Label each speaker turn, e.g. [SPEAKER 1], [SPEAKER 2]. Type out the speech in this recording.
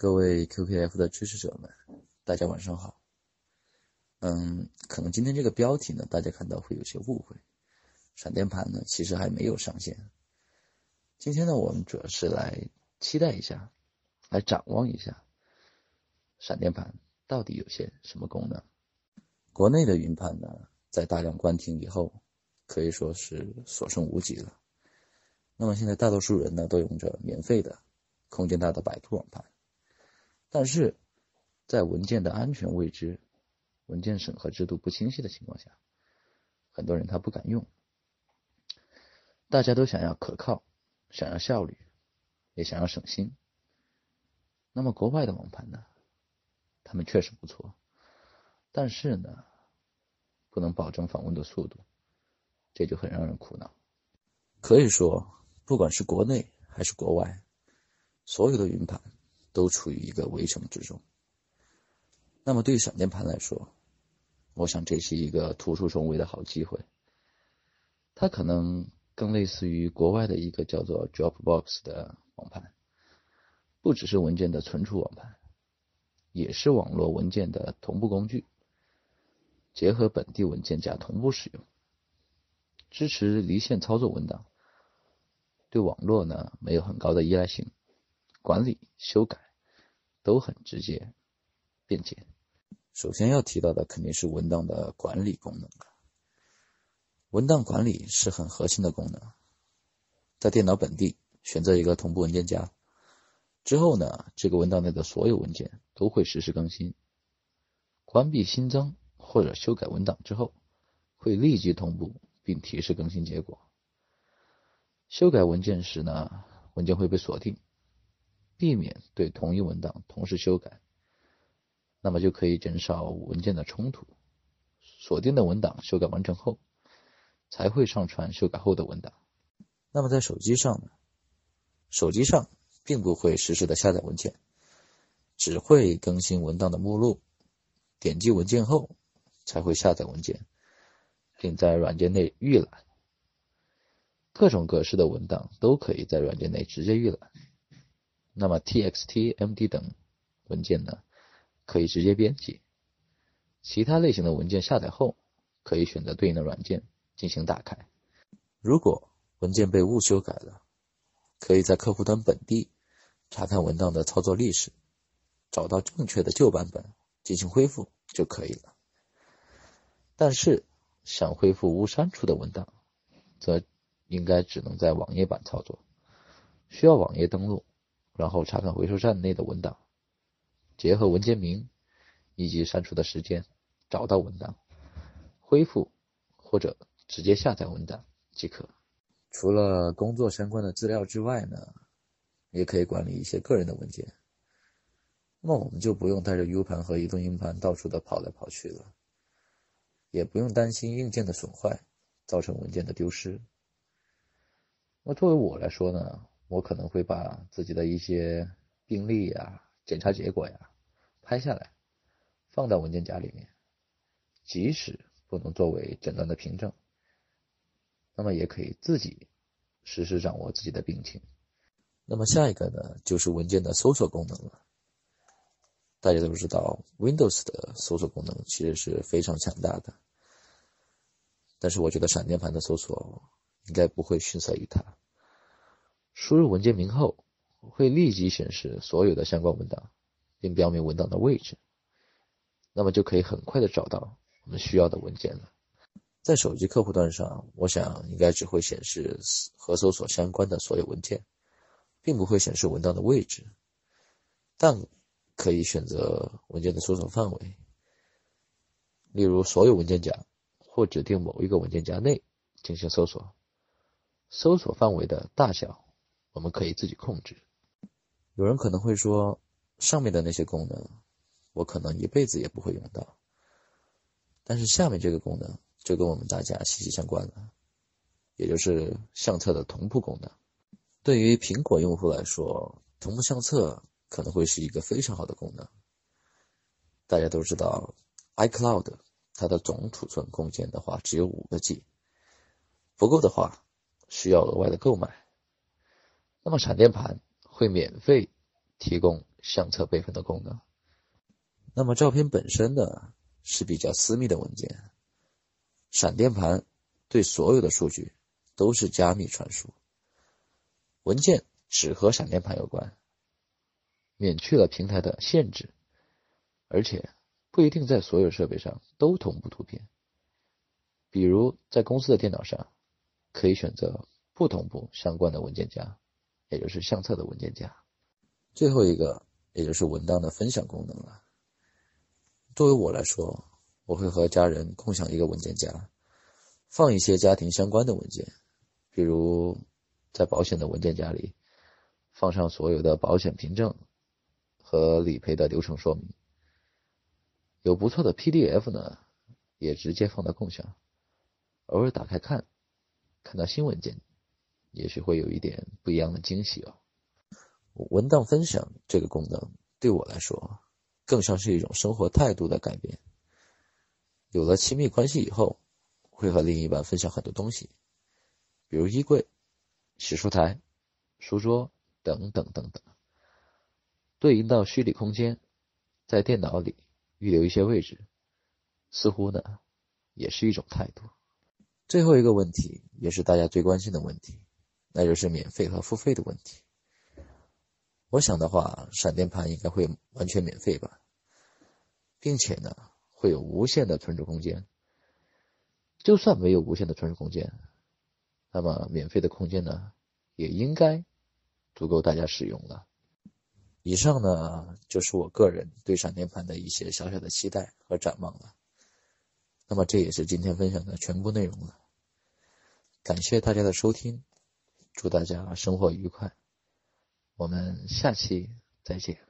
[SPEAKER 1] 各位 QKF 的支持者们，大家晚上好。嗯，可能今天这个标题呢，大家看到会有些误会。闪电盘呢，其实还没有上线。今天呢，我们主要是来期待一下，来展望一下，闪电盘到底有些什么功能。国内的云盘呢，在大量关停以后，可以说是所剩无几了。那么现在大多数人呢，都用着免费的、空间大的百度网盘。但是，在文件的安全未知、文件审核制度不清晰的情况下，很多人他不敢用。大家都想要可靠，想要效率，也想要省心。那么国外的网盘呢？他们确实不错，但是呢，不能保证访问的速度，这就很让人苦恼。可以说，不管是国内还是国外，所有的云盘。都处于一个围城之中。那么对于闪电盘来说，我想这是一个突出重围的好机会。它可能更类似于国外的一个叫做 Dropbox 的网盘，不只是文件的存储网盘，也是网络文件的同步工具，结合本地文件夹同步使用，支持离线操作文档，对网络呢没有很高的依赖性。管理、修改都很直接、便捷。首先要提到的肯定是文档的管理功能。文档管理是很核心的功能。在电脑本地选择一个同步文件夹之后呢，这个文档内的所有文件都会实时更新。关闭新增或者修改文档之后，会立即同步并提示更新结果。修改文件时呢，文件会被锁定。避免对同一文档同时修改，那么就可以减少文件的冲突。锁定的文档修改完成后，才会上传修改后的文档。那么在手机上呢？手机上并不会实时的下载文件，只会更新文档的目录。点击文件后，才会下载文件，并在软件内预览。各种格式的文档都可以在软件内直接预览。那么 txt、md 等文件呢，可以直接编辑；其他类型的文件下载后，可以选择对应的软件进行打开。如果文件被误修改了，可以在客户端本地查看文档的操作历史，找到正确的旧版本进行恢复就可以了。但是想恢复无删除的文档，则应该只能在网页版操作，需要网页登录。然后查看回收站内的文档，结合文件名以及删除的时间，找到文档，恢复或者直接下载文档即可。除了工作相关的资料之外呢，也可以管理一些个人的文件。那么我们就不用带着 U 盘和移动硬盘到处的跑来跑去了，也不用担心硬件的损坏造成文件的丢失。那作为我来说呢？我可能会把自己的一些病历呀、检查结果呀拍下来，放到文件夹里面。即使不能作为诊断的凭证，那么也可以自己实时掌握自己的病情。那么下一个呢，就是文件的搜索功能了。大家都知道，Windows 的搜索功能其实是非常强大的，但是我觉得闪电盘的搜索应该不会逊色于它。输入文件名后，会立即显示所有的相关文档，并标明文档的位置，那么就可以很快的找到我们需要的文件了。在手机客户端上，我想应该只会显示和搜索相关的所有文件，并不会显示文档的位置，但可以选择文件的搜索范围，例如所有文件夹或指定某一个文件夹内进行搜索，搜索范围的大小。我们可以自己控制。有人可能会说，上面的那些功能，我可能一辈子也不会用到。但是下面这个功能就跟我们大家息息相关了，也就是相册的同步功能。对于苹果用户来说，同步相册可能会是一个非常好的功能。大家都知道，iCloud 它的总储存空间的话只有五个 G，不够的话需要额外的购买。那么闪电盘会免费提供相册备份的功能。那么照片本身呢是比较私密的文件，闪电盘对所有的数据都是加密传输，文件只和闪电盘有关，免去了平台的限制，而且不一定在所有设备上都同步图片。比如在公司的电脑上，可以选择不同步相关的文件夹，也就是相册的文件夹。最后一个，也就是文档的分享功能了。作为我来说，我会和家人共享一个文件夹，放一些家庭相关的文件，比如在保险的文件夹里，放上所有的保险凭证和理赔的流程说明。有不错的 PDF 呢，也直接放到共享，偶尔打开看，看到新文件，也许会有一点不一样的惊喜哦。文档分享这个功能对我来说，更像是一种生活态度的改变。有了亲密关系以后，会和另一半分享很多东西，比如衣柜、洗漱台、书桌等等等等。对应到虚拟空间，在电脑里预留一些位置，似乎呢，也是一种态度。最后一个问题，也是大家最关心的问题，那就是免费和付费的问题。我想的话，闪电盘应该会完全免费吧，并且呢，会有无限的存储空间。就算没有无限的存储空间，那么免费的空间呢，也应该足够大家使用了。以上呢，就是我个人对闪电盘的一些小小的期待和展望了。那么这也是今天分享的全部内容了。感谢大家的收听，祝大家生活愉快。我们下期再见。